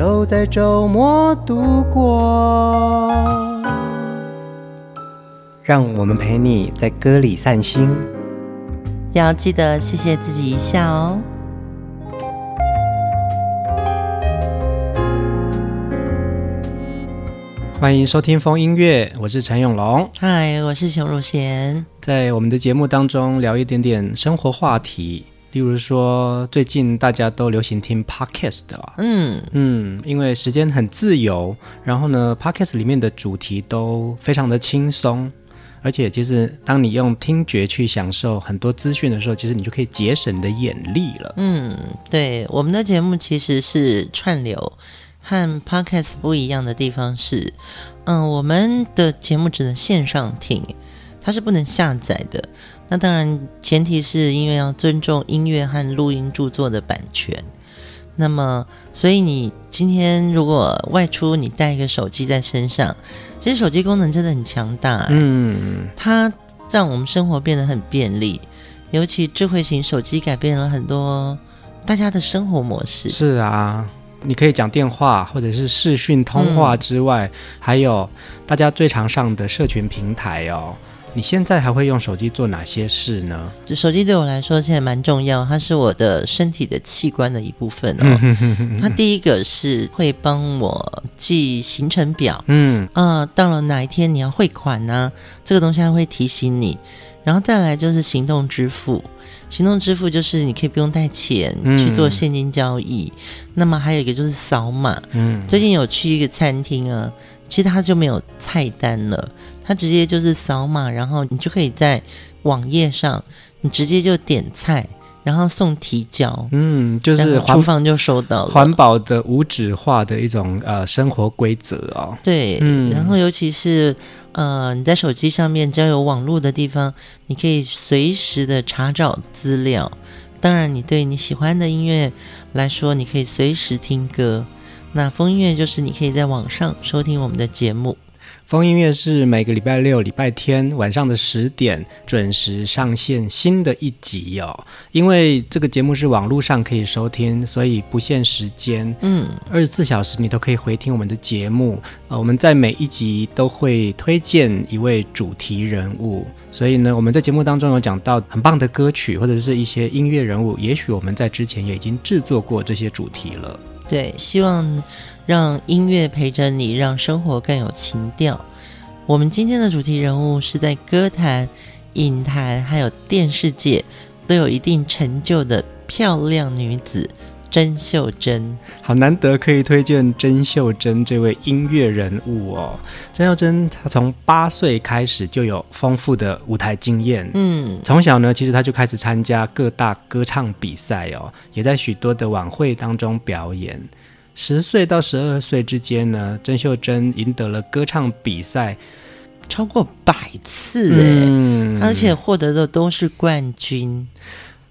都在周末度过，让我们陪你在歌里散心，要记得谢谢自己一下哦。欢迎收听风音乐，我是陈永龙，嗨，我是熊汝贤，在我们的节目当中聊一点点生活话题。例如说，最近大家都流行听 Podcast 啊，嗯嗯，因为时间很自由，然后呢，Podcast 里面的主题都非常的轻松，而且其实当你用听觉去享受很多资讯的时候，其实你就可以节省你的眼力了。嗯，对，我们的节目其实是串流，和 Podcast 不一样的地方是，嗯，我们的节目只能线上听，它是不能下载的。那当然，前提是因为要尊重音乐和录音著作的版权。那么，所以你今天如果外出，你带一个手机在身上，其实手机功能真的很强大欸。嗯，它让我们生活变得很便利，尤其智慧型手机改变了很多大家的生活模式。是啊，你可以讲电话或者是视讯通话之外，嗯，还有大家最常上的社群平台哦。你现在还会用手机做哪些事呢？手机对我来说现在蛮重要，它是我的身体的器官的一部分哦。它第一个是会帮我记行程表，嗯啊、呃，到了哪一天你要汇款呢？这个东西它会提醒你。然后再来就是行动支付，行动支付就是你可以不用带钱去做现金交易。嗯、那么还有一个就是扫码，嗯，最近有去一个餐厅啊，其实它就没有菜单了。它直接就是扫码，然后你就可以在网页上，你直接就点菜，然后送提交，嗯，就是厨房就收到了。环保的无纸化的一种呃生活规则哦。对，嗯，然后尤其是呃你在手机上面只要有网络的地方，你可以随时的查找资料。当然，你对你喜欢的音乐来说，你可以随时听歌。那风音乐就是你可以在网上收听我们的节目。疯音乐是每个礼拜六、礼拜天晚上的十点准时上线新的一集哦。因为这个节目是网络上可以收听，所以不限时间，嗯，二十四小时你都可以回听我们的节目。呃，我们在每一集都会推荐一位主题人物，所以呢，我们在节目当中有讲到很棒的歌曲或者是一些音乐人物，也许我们在之前也已经制作过这些主题了。对，希望。让音乐陪着你，让生活更有情调。我们今天的主题人物是在歌坛、影坛还有电视界都有一定成就的漂亮女子甄秀珍。好难得可以推荐甄秀珍这位音乐人物哦。甄秀珍她从八岁开始就有丰富的舞台经验，嗯，从小呢其实她就开始参加各大歌唱比赛哦，也在许多的晚会当中表演。十岁到十二岁之间呢，甄秀珍赢得了歌唱比赛超过百次，嗯，而且获得的都是冠军。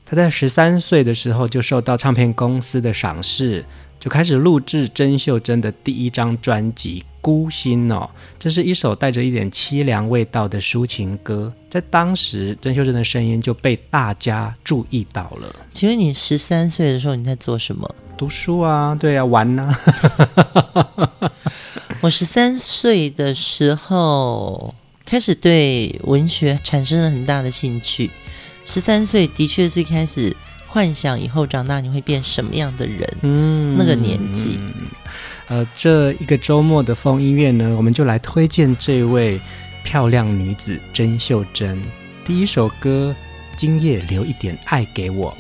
她在十三岁的时候就受到唱片公司的赏识，就开始录制甄秀珍的第一张专辑《孤星》哦，这是一首带着一点凄凉味道的抒情歌，在当时甄秀珍的声音就被大家注意到了。请问你十三岁的时候你在做什么？读书啊，对啊，玩啊。我十三岁的时候开始对文学产生了很大的兴趣。十三岁的确是开始幻想以后长大你会变什么样的人。嗯，那个年纪。呃，这一个周末的风音乐呢，我们就来推荐这位漂亮女子甄秀珍。第一首歌《今夜留一点爱给我》。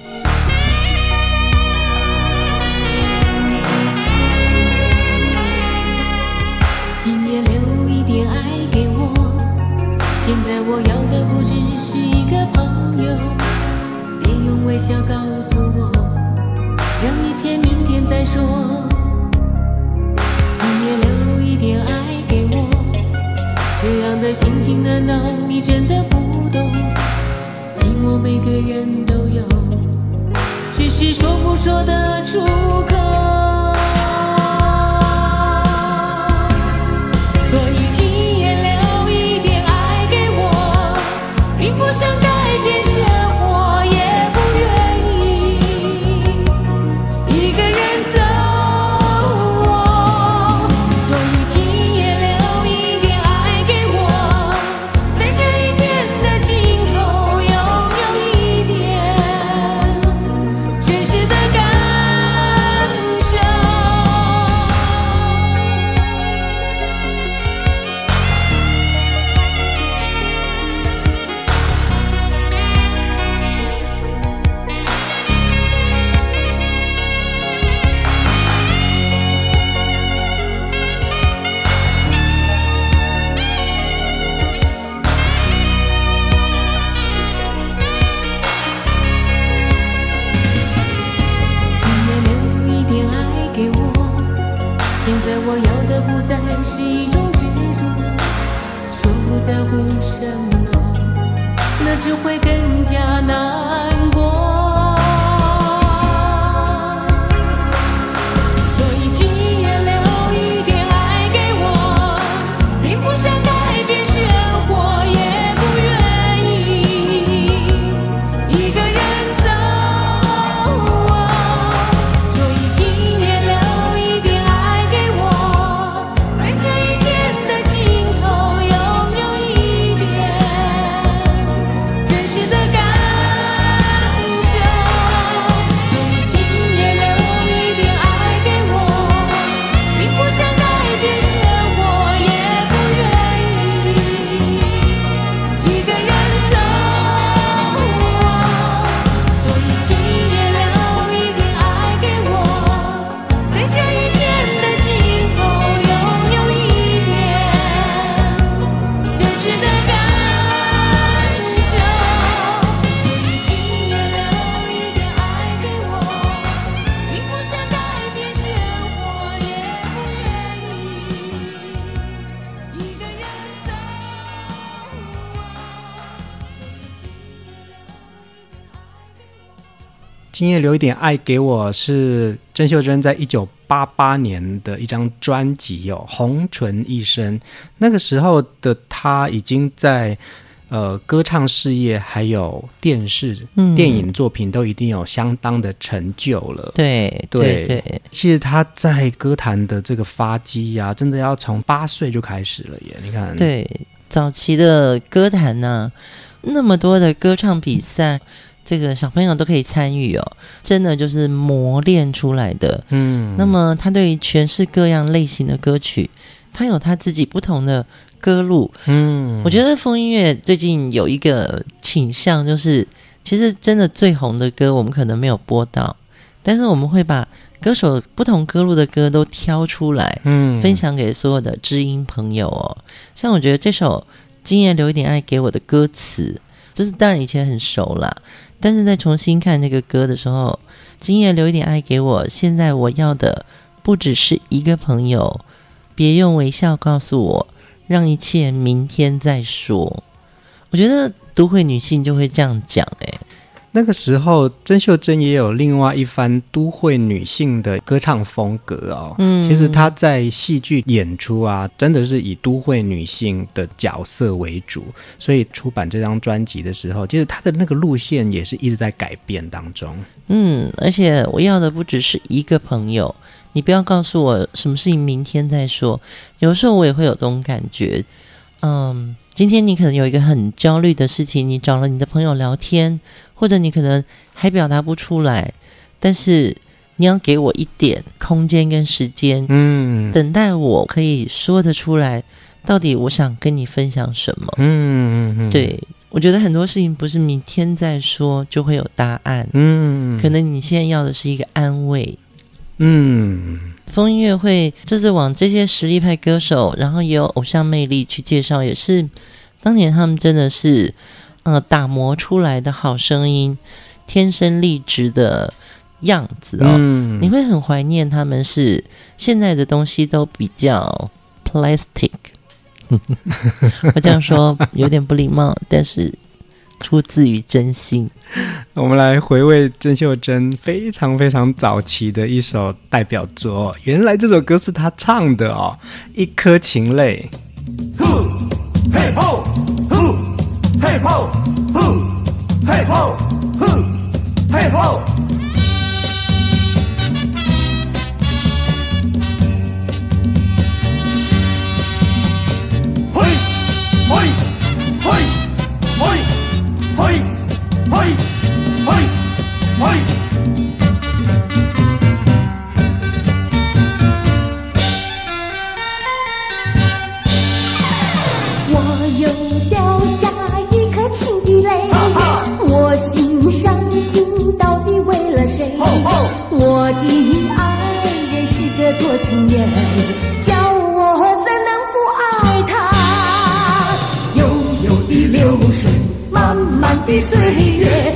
微笑告诉我，让一切明天再说。今夜留一点爱给我，这样的心情难道你真的不懂？寂寞每个人都有，只是说不说的出口。我要的不再是一种执着说不在乎什么那只会更加难今夜留一点爱给我，是郑秀珍在一九八八年的一张专辑哦，《红唇一生》。那个时候的她已经在呃歌唱事业，还有电视、嗯、电影作品都一定有相当的成就了。对对对，其实她在歌坛的这个发迹呀、啊，真的要从八岁就开始了耶。你看，对早期的歌坛呢、啊，那么多的歌唱比赛。这个小朋友都可以参与哦，真的就是磨练出来的。嗯，那么他对于全是各样类型的歌曲，他有他自己不同的歌路。嗯，我觉得风音乐最近有一个倾向，就是其实真的最红的歌，我们可能没有播到，但是我们会把歌手不同歌路的歌都挑出来，嗯，分享给所有的知音朋友哦。像我觉得这首《今夜留一点爱给我》的歌词，就是当然以前很熟啦。但是在重新看那个歌的时候，今夜留一点爱给我。现在我要的不只是一个朋友，别用微笑告诉我，让一切明天再说。我觉得都会女性就会这样讲，诶。那个时候，甄秀珍也有另外一番都会女性的歌唱风格哦。嗯，其实她在戏剧演出啊，真的是以都会女性的角色为主。所以出版这张专辑的时候，其实她的那个路线也是一直在改变当中。嗯，而且我要的不只是一个朋友，你不要告诉我什么事情明天再说。有时候我也会有这种感觉。嗯，今天你可能有一个很焦虑的事情，你找了你的朋友聊天。或者你可能还表达不出来，但是你要给我一点空间跟时间，嗯，等待我可以说得出来，到底我想跟你分享什么，嗯嗯嗯，对，我觉得很多事情不是明天再说就会有答案，嗯，可能你现在要的是一个安慰，嗯，风音乐会这次往这些实力派歌手，然后也有偶像魅力去介绍，也是当年他们真的是。呃，打磨出来的好声音，天生丽质的样子哦，嗯、你会很怀念他们。是现在的东西都比较 plastic，我这样说有点不礼貌，但是出自于真心。我们来回味郑秀珍非常非常早期的一首代表作，原来这首歌是她唱的哦，《一颗情泪》。嘿吼，呼，嘿吼，呼，嘿吼，我的爱人是个多情人，叫我怎能不爱他？悠悠的流水，漫漫的岁月，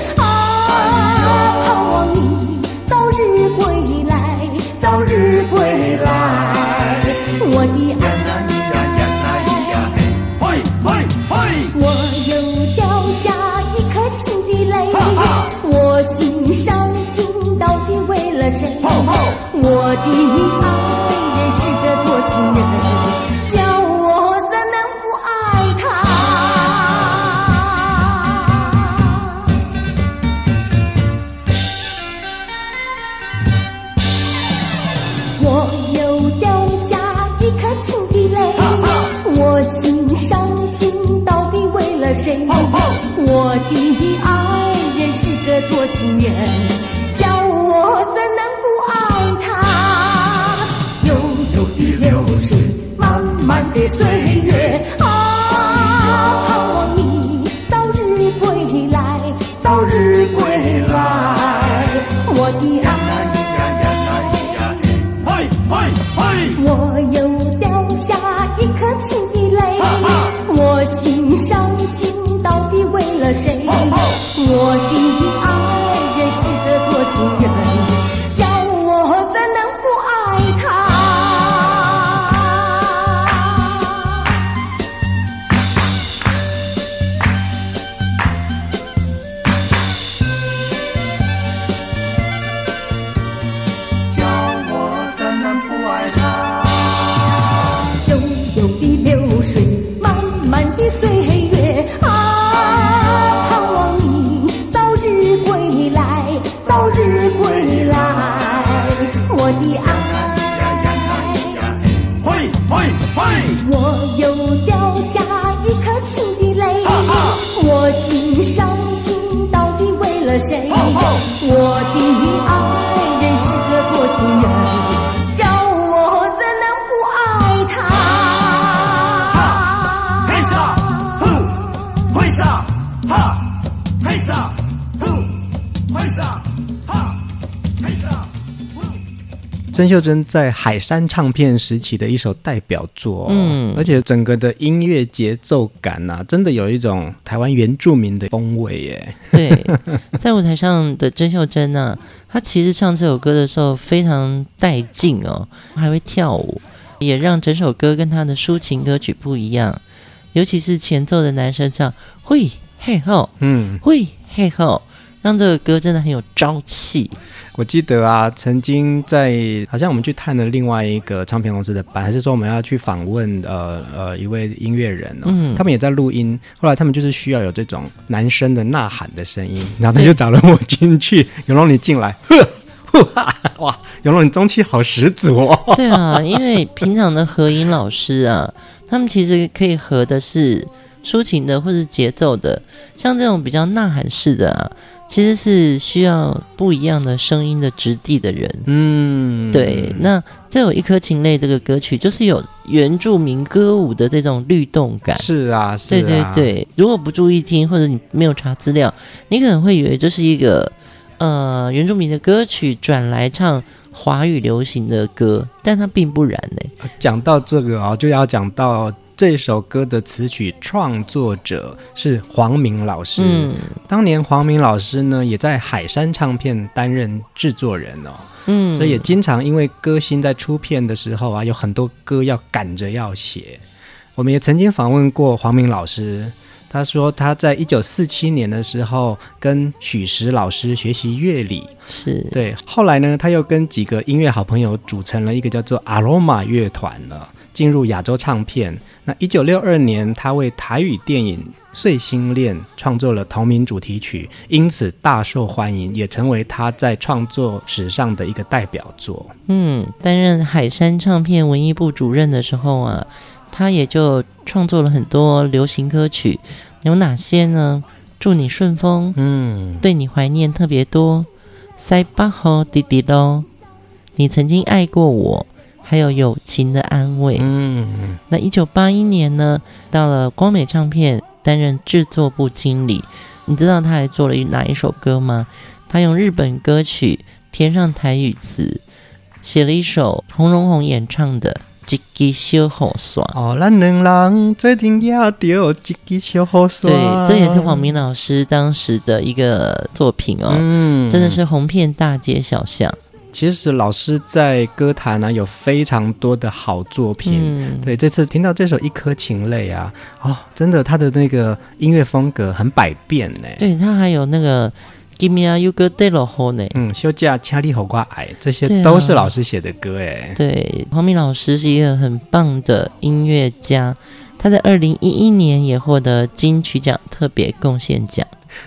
了谁？我的爱人是个多情人，叫我怎能不爱他？我又掉下一颗情的泪，我心伤心，到底为了谁？我的爱人是个多情人。叫我怎我的爱。我又掉下一颗情的泪，我心伤心，到底为了谁？我的爱秀珍在海山唱片时期的一首代表作，嗯，而且整个的音乐节奏感呐、啊，真的有一种台湾原住民的风味耶。对，在舞台上的甄秀珍呢、啊，她其实唱这首歌的时候非常带劲哦，还会跳舞，也让整首歌跟她的抒情歌曲不一样。尤其是前奏的男生唱“会嘿吼”，嗯，“会嘿吼”，让这个歌真的很有朝气。我记得啊，曾经在好像我们去探了另外一个唱片公司的班，还是说我们要去访问呃呃一位音乐人哦，嗯，他们也在录音。后来他们就是需要有这种男生的呐喊的声音，然后他就找了我进去，永龙你进来，呵，哇，永龙你中气好十足哦。对啊，因为平常的合音老师啊，他们其实可以合的是抒情的或是节奏的，像这种比较呐喊式的啊。其实是需要不一样的声音的质地的人，嗯，对。那这有一颗情泪这个歌曲，就是有原住民歌舞的这种律动感。是啊，是啊，对对对。如果不注意听，或者你没有查资料，你可能会以为这是一个呃原住民的歌曲转来唱华语流行的歌，但它并不然呢。讲到这个啊，就要讲到。这首歌的词曲创作者是黄明老师。嗯，当年黄明老师呢，也在海山唱片担任制作人哦。嗯，所以也经常因为歌星在出片的时候啊，有很多歌要赶着要写。我们也曾经访问过黄明老师，他说他在一九四七年的时候跟许石老师学习乐理，是对。后来呢，他又跟几个音乐好朋友组成了一个叫做阿罗马乐团了，进入亚洲唱片。那一九六二年，他为台语电影《碎心恋》创作了同名主题曲，因此大受欢迎，也成为他在创作史上的一个代表作。嗯，担任海山唱片文艺部主任的时候啊。他也就创作了很多流行歌曲，有哪些呢？祝你顺风，嗯，对你怀念特别多，塞巴吼滴滴喽，你曾经爱过我，还有友情的安慰，嗯。那一九八一年呢，到了光美唱片担任制作部经理，你知道他还做了哪一首歌吗？他用日本歌曲填上台语词，写了一首洪荣宏演唱的。一支小雨伞哦，咱两人最近也着一支小雨伞。对，这也是黄明老师当时的一个作品哦，嗯，真的是红遍大街小巷。其实老师在歌坛呢有非常多的好作品，嗯，对，这次听到这首《一颗情泪》啊，哦，真的他的那个音乐风格很百变呢。对，他还有那个。Give me a you good day 呢？嗯，休假掐力好瓜矮，这些都是老师写的歌哎。对，黄明老师是一个很棒的音乐家，他在二零一一年也获得金曲奖特别贡献奖。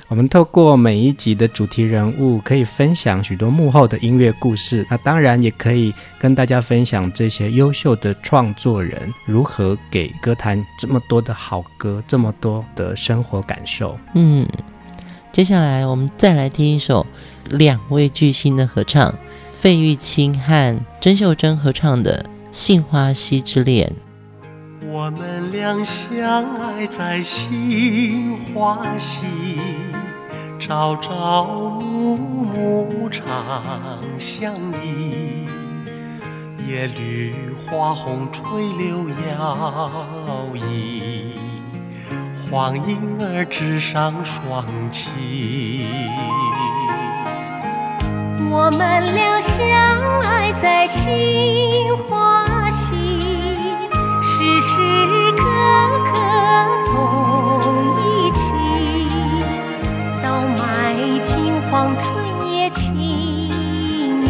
我们透过每一集的主题人物，可以分享许多幕后的音乐故事。那当然也可以跟大家分享这些优秀的创作人如何给歌坛这么多的好歌，这么多的生活感受。嗯。接下来，我们再来听一首两位巨星的合唱，费玉清和曾秀珍合唱的《杏花溪之恋》。我们俩相爱在杏花溪，朝朝暮暮常相依，叶绿花红垂柳摇曳。黄莺儿枝上双栖，我们俩相爱在杏花溪，时时刻刻同一起，到埋金黄寸叶青里，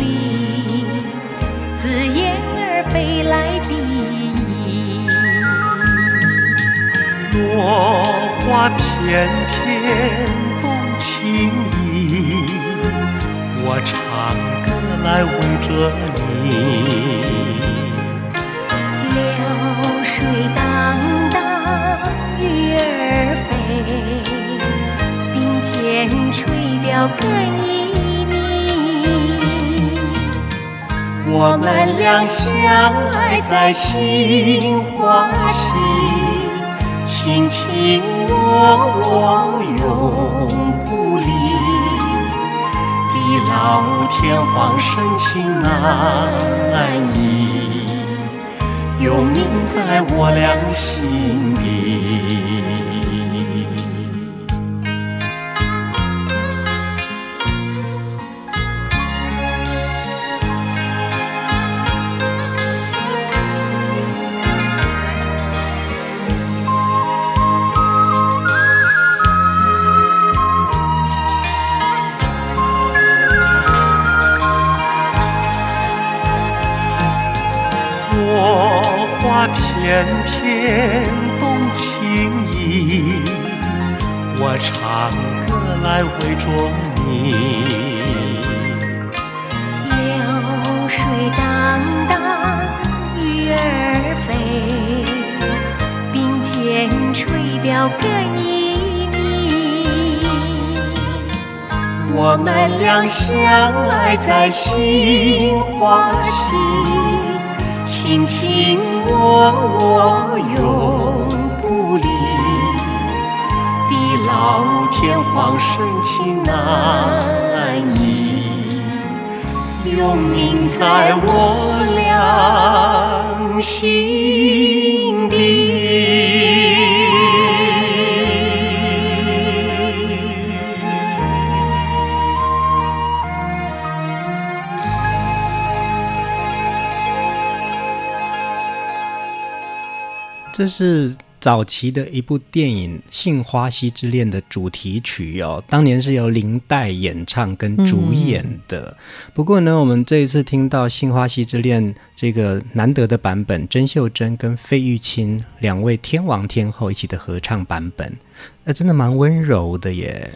紫燕儿飞来比翼。落花片片动情意，我唱歌来围着你。垂钓更旖旎。我们俩相爱在杏花溪。卿卿我我永不离，地老天荒深情难移，永铭在我俩心底。片动情意，我唱歌来为着你。流水荡荡，鱼儿飞，并肩垂钓更旖旎。我们俩相爱在杏花溪。卿卿我我永不离，地老天荒深情难移，永铭在我俩心。这是早期的一部电影《杏花溪之恋》的主题曲哦，当年是由林黛演唱跟主演的。嗯、不过呢，我们这一次听到《杏花溪之恋》这个难得的版本，甄秀珍跟费玉清两位天王天后一起的合唱版本，那真的蛮温柔的耶。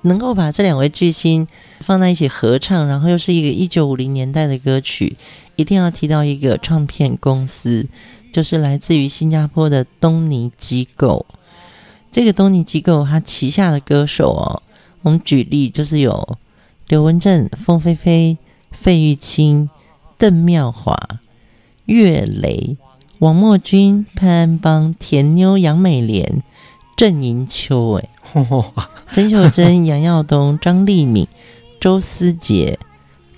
能够把这两位巨星放在一起合唱，然后又是一个一九五零年代的歌曲，一定要提到一个唱片公司。就是来自于新加坡的东尼机构，这个东尼机构它旗下的歌手哦，我们举例就是有刘文正、凤飞飞、费玉清、邓妙华、岳雷、王墨君、潘安邦、田妞杨美莲、郑银秋，哎，曾秀珍、杨耀东、张丽敏、周思杰、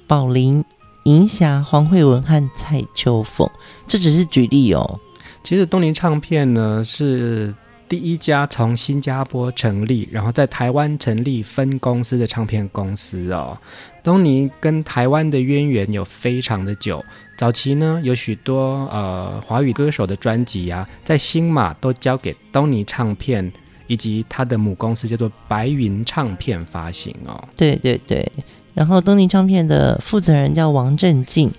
宝玲。银霞、黄慧文和蔡秋凤，这只是举例哦。其实东尼唱片呢是第一家从新加坡成立，然后在台湾成立分公司的唱片公司哦。东尼跟台湾的渊源有非常的久，早期呢有许多呃华语歌手的专辑、啊，在新马都交给东尼唱片以及他的母公司叫做白云唱片发行哦。对对对。然后东尼唱片的负责人叫王振进，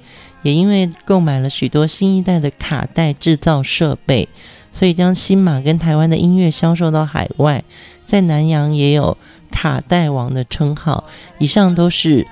也因为购买了许多新一代的卡带制造设备，所以将新马跟台湾的音乐销售到海外，在南洋也有卡带王的称号。以上都是。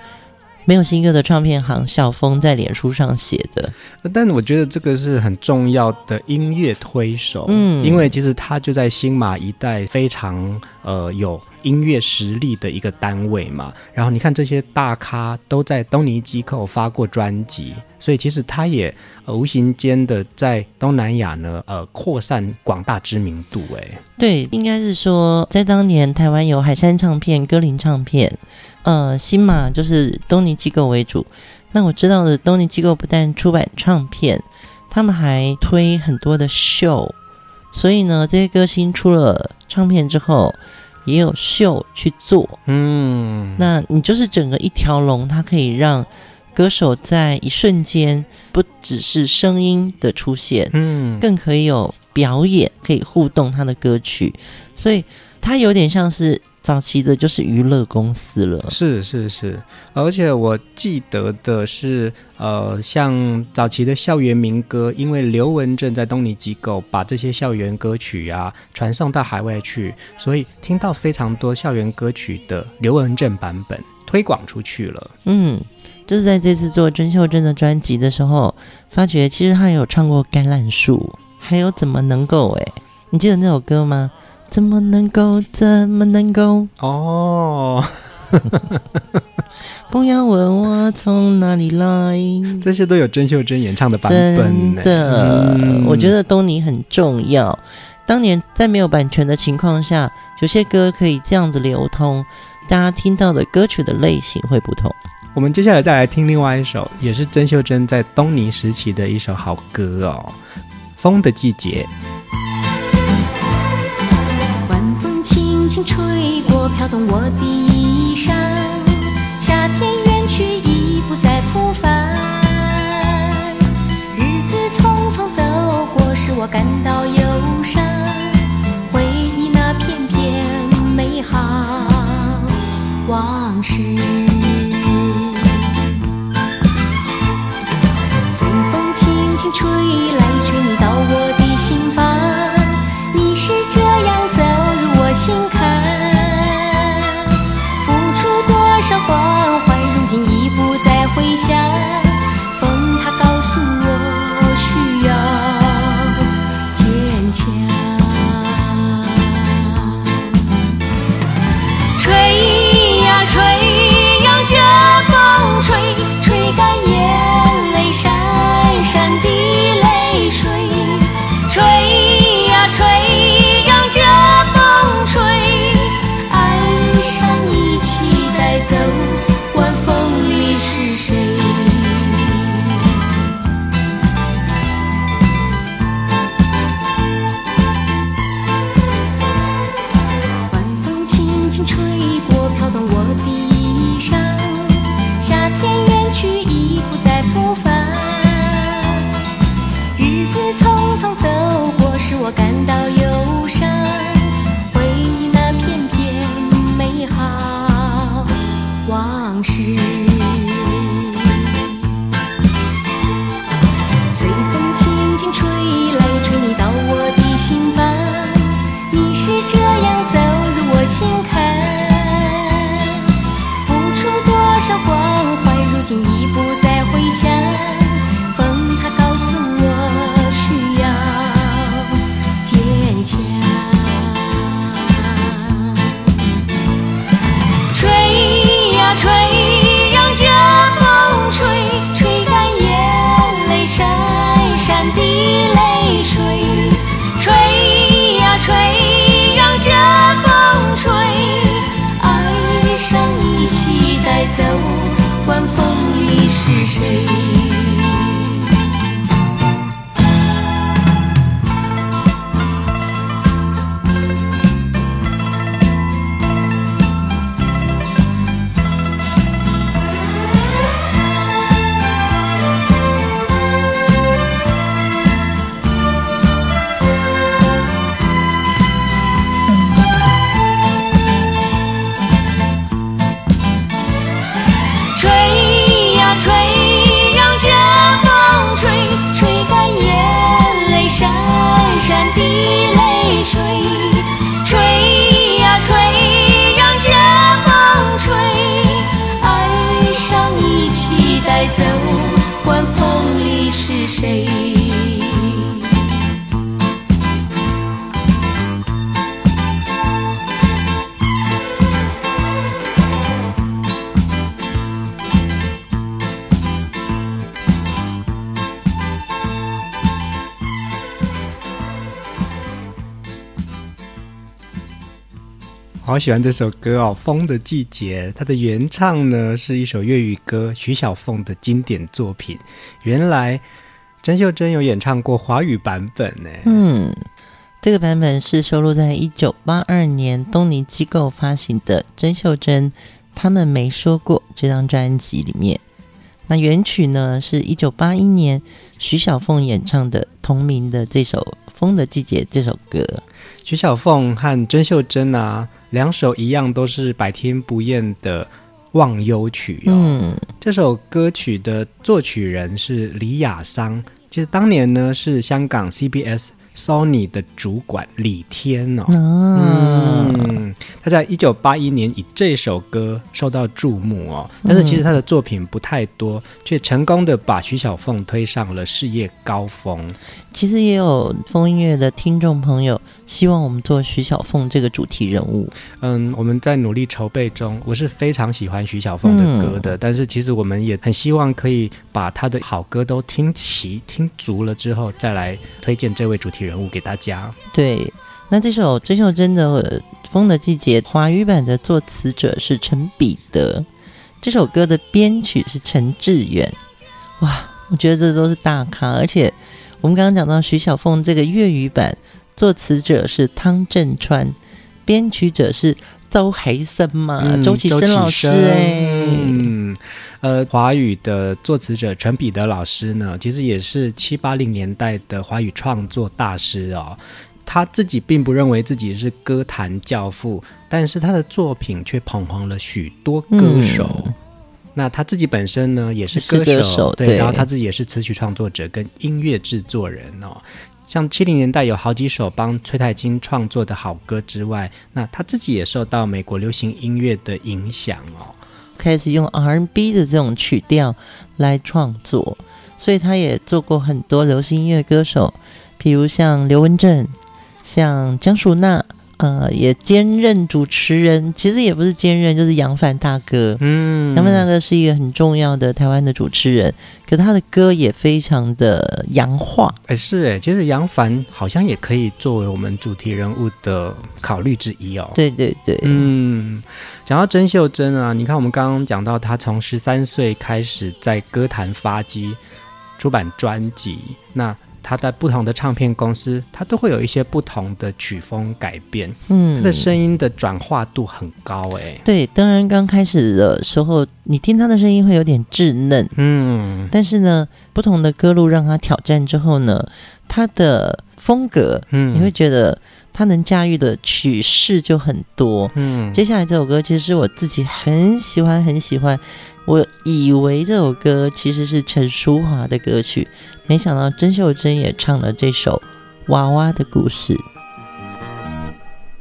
没有新歌的唱片行小峰在脸书上写的，但我觉得这个是很重要的音乐推手，嗯，因为其实他就在新马一带非常呃有音乐实力的一个单位嘛。然后你看这些大咖都在东尼机构发过专辑，所以其实他也无形间的在东南亚呢呃扩散广大知名度。哎，对，应该是说在当年台湾有海山唱片、歌林唱片。呃，新马就是东尼机构为主。那我知道的，东尼机构不但出版唱片，他们还推很多的秀。所以呢，这些歌星出了唱片之后，也有秀去做。嗯，那你就是整个一条龙，它可以让歌手在一瞬间，不只是声音的出现，嗯，更可以有表演，可以互动他的歌曲。所以它有点像是。早期的就是娱乐公司了，是是是，而且我记得的是，呃，像早期的校园民歌，因为刘文正在东尼机构把这些校园歌曲啊传送到海外去，所以听到非常多校园歌曲的刘文正版本推广出去了。嗯，就是在这次做甄秀珍的专辑的时候，发觉其实他有唱过《橄榄树》，还有《怎么能够》哎，你记得那首歌吗？怎么能够？怎么能够？哦，不要问我从哪里来，这些都有曾秀珍演唱的版本。真的，嗯、我觉得东尼很重要。当年在没有版权的情况下，有些歌可以这样子流通，大家听到的歌曲的类型会不同。我们接下来再来听另外一首，也是曾秀珍在东尼时期的一首好歌哦，《风的季节》。吹过，飘动我的好喜欢这首歌哦，《风的季节》。它的原唱呢是一首粤语歌，徐小凤的经典作品。原来甄秀珍有演唱过华语版本呢。嗯，这个版本是收录在一九八二年东尼机构发行的甄秀珍他们没说过这张专辑里面。那原曲呢是一九八一年徐小凤演唱的同名的这首《风的季节》这首歌。徐小凤和甄秀珍啊。两首一样都是百听不厌的忘忧曲哦。嗯，这首歌曲的作曲人是李亚桑，其实当年呢是香港 CBS Sony 的主管李天哦。哦嗯，他在一九八一年以这首歌受到注目哦，但是其实他的作品不太多，却成功的把徐小凤推上了事业高峰。其实也有风音乐的听众朋友希望我们做徐小凤这个主题人物。嗯，我们在努力筹备中。我是非常喜欢徐小凤的歌的，嗯、但是其实我们也很希望可以把她的好歌都听齐、听足了之后，再来推荐这位主题人物给大家。对，那这首甄秀珍的《风的季节》华语版的作词者是陈彼得，这首歌的编曲是陈志远。哇，我觉得这都是大咖，而且。我们刚刚讲到徐小凤这个粤语版，作词者是汤镇川，编曲者是周海生嘛，嗯、周启生老师哎，嗯，呃，华语的作词者陈彼得老师呢，其实也是七八零年代的华语创作大师哦。他自己并不认为自己是歌坛教父，但是他的作品却捧红了许多歌手。嗯那他自己本身呢，也是歌手，歌手对，对，然后他自己也是词曲创作者跟音乐制作人哦。像七零年代有好几首帮崔太金创作的好歌之外，那他自己也受到美国流行音乐的影响哦，开始用 R&B 的这种曲调来创作，所以他也做过很多流行音乐歌手，比如像刘文正，像江淑娜。呃，也兼任主持人，其实也不是兼任，就是杨凡大哥。嗯，杨凡大哥是一个很重要的台湾的主持人，可是他的歌也非常的洋化。哎，是哎，其实杨凡好像也可以作为我们主题人物的考虑之一哦。对对对，嗯，讲到甄秀珍啊，你看我们刚刚讲到她从十三岁开始在歌坛发迹，出版专辑，那。他在不同的唱片公司，他都会有一些不同的曲风改变。嗯，他的声音的转化度很高，哎。对，当然刚开始的时候，你听他的声音会有点稚嫩。嗯，但是呢，不同的歌路让他挑战之后呢，他的风格，嗯，你会觉得他能驾驭的曲式就很多。嗯，接下来这首歌其实是我自己很喜欢，很喜欢。我以为这首歌其实是陈淑桦的歌曲，没想到曾秀珍也唱了这首《娃娃的故事》。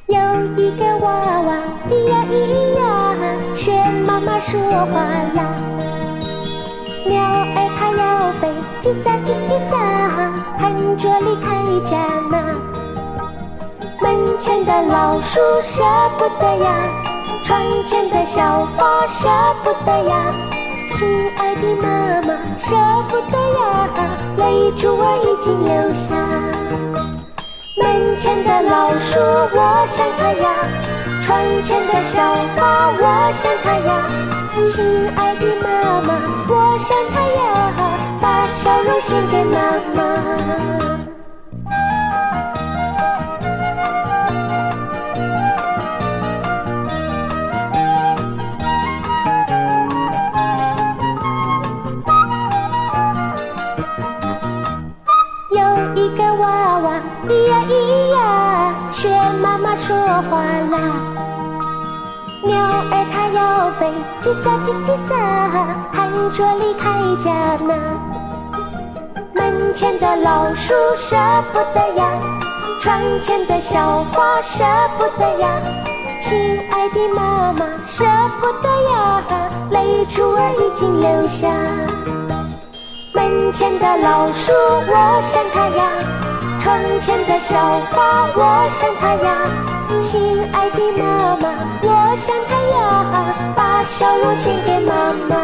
有一个娃娃，咿呀咿呀，学妈妈说话啦。鸟儿它要飞，叽喳叽叽喳，喊着离开家呢。门前的老鼠舍不得呀。窗前的小花舍不得呀，亲爱的妈妈舍不得呀，泪珠儿已经流下。门前的老鼠我想它呀，窗前的小花我想它呀，亲爱的妈妈我想它呀，把笑容献给妈妈。飞，叽喳叽叽喳，喊着离开家呢。门前的老鼠舍不得呀，窗前的小花舍不得呀，亲爱的妈妈舍不得呀，泪珠儿已经流下。门前的老鼠，我想它呀。窗前的小花，我想它呀，亲爱的妈妈，我想它呀，把笑容献给妈妈。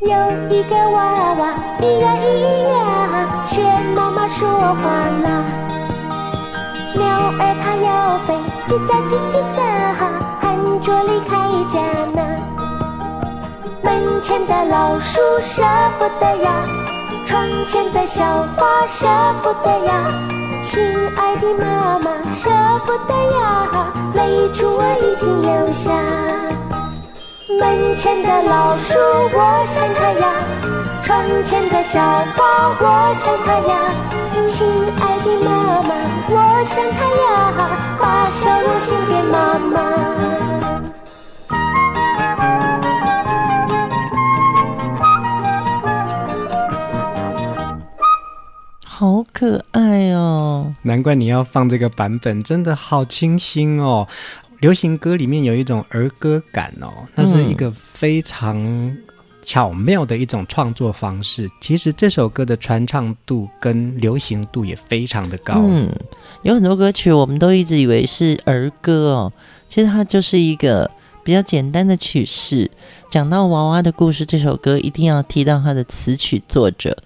有一个娃娃，咿呀咿呀，学妈妈说话啦。鸟儿它要飞，叽喳叽叽喳，喊着离开家呢。门前的老鼠舍不得呀，窗前的小花舍不得呀，亲爱的妈妈舍不得呀，泪珠儿已经流下。门前的老鼠我想它呀，窗前的小花我想它呀。亲爱的妈妈，我想她呀，把笑容献给妈妈。好可爱哦！难怪你要放这个版本，真的好清新哦。流行歌里面有一种儿歌感哦，那是一个非常。巧妙的一种创作方式，其实这首歌的传唱度跟流行度也非常的高。嗯，有很多歌曲我们都一直以为是儿歌哦，其实它就是一个比较简单的曲式。讲到娃娃的故事，这首歌一定要提到它的词曲作者，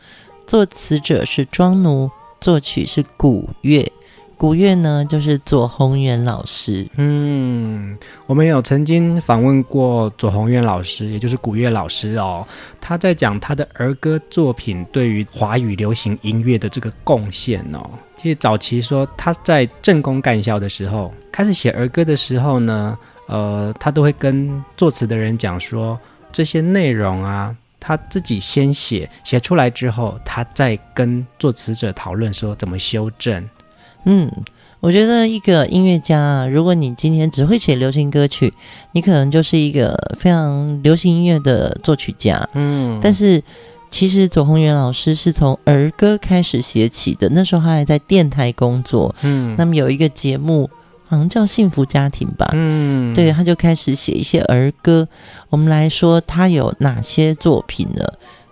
作词者是庄奴，作曲是古月。古月呢，就是左宏元老师。嗯，我们有曾经访问过左宏元老师，也就是古月老师哦。他在讲他的儿歌作品对于华语流行音乐的这个贡献哦。其实早期说他在政工干校的时候，开始写儿歌的时候呢，呃，他都会跟作词的人讲说，这些内容啊，他自己先写，写出来之后，他再跟作词者讨论说怎么修正。嗯，我觉得一个音乐家啊，如果你今天只会写流行歌曲，你可能就是一个非常流行音乐的作曲家。嗯，但是其实左宏元老师是从儿歌开始写起的，那时候他还在电台工作。嗯，那么有一个节目好像叫《幸福家庭》吧。嗯，对，他就开始写一些儿歌。我们来说他有哪些作品呢？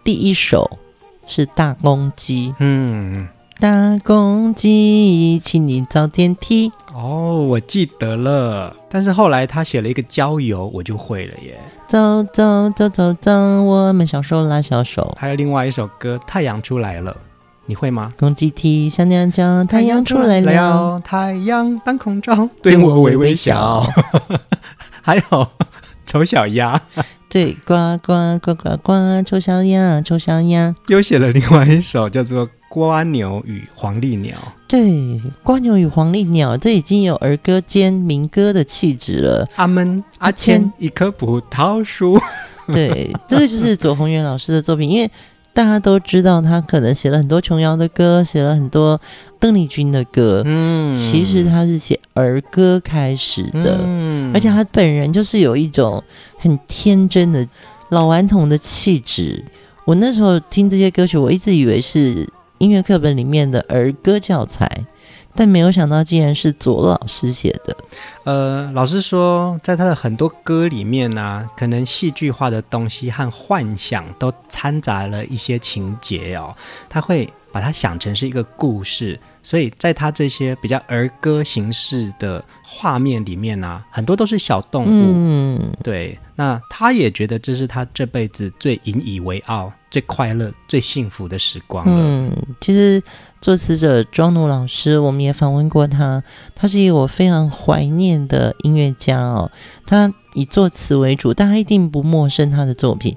第一首是《大公鸡》。嗯。大公鸡，请你找电梯。哦，我记得了。但是后来他写了一个郊游，我就会了耶。走走走走走，我们小手拉小手。还有另外一首歌《太阳出来了》。你会吗？公鸡啼，小鸟叫，太阳出来了，太阳当空照，对我微微笑。还有 丑小鸭，对，呱呱呱呱呱，丑小鸭，丑小鸭。又写了另外一首叫做《瓜牛与黄鹂鸟》。对，《瓜牛与黄鹂鸟》这已经有儿歌兼民歌的气质了。阿门阿谦，一棵葡萄树。对，这个就是左宏元老师的作品，因为。大家都知道，他可能写了很多琼瑶的歌，写了很多邓丽君的歌。嗯，其实他是写儿歌开始的，嗯，而且他本人就是有一种很天真的老顽童的气质。我那时候听这些歌曲，我一直以为是音乐课本里面的儿歌教材。但没有想到，竟然是左老师写的。呃，老师说，在他的很多歌里面呢、啊，可能戏剧化的东西和幻想都掺杂了一些情节哦。他会把它想成是一个故事，所以在他这些比较儿歌形式的画面里面呢、啊，很多都是小动物。嗯，对。那他也觉得这是他这辈子最引以为傲、最快乐、最幸福的时光了。嗯，其实。作词者庄奴老师，我们也访问过他，他是一个我非常怀念的音乐家哦。他以作词为主，大家一定不陌生他的作品。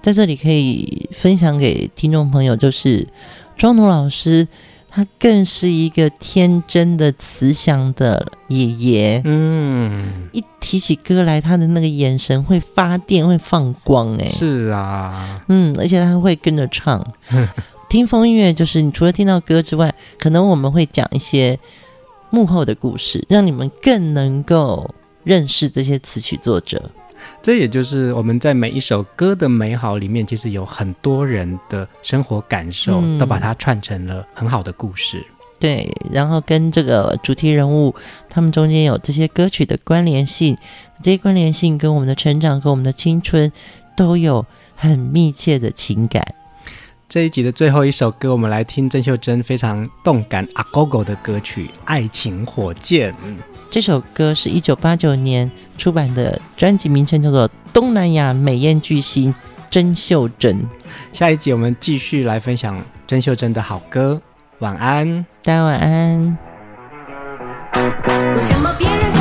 在这里可以分享给听众朋友，就是庄奴老师，他更是一个天真的慈祥的爷爷。嗯，一提起歌来，他的那个眼神会发电，会放光。哎，是啊，嗯，而且他会跟着唱。听风音乐就是，你除了听到歌之外，可能我们会讲一些幕后的故事，让你们更能够认识这些词曲作者。这也就是我们在每一首歌的美好里面，其实有很多人的生活感受，嗯、都把它串成了很好的故事。对，然后跟这个主题人物，他们中间有这些歌曲的关联性，这些关联性跟我们的成长、跟我们的青春都有很密切的情感。这一集的最后一首歌，我们来听郑秀珍非常动感阿狗狗的歌曲《爱情火箭》。这首歌是一九八九年出版的，专辑名称叫做《东南亚美艳巨星甄秀珍》。下一集我们继续来分享甄秀珍的好歌。晚安，大家晚安。为什么别人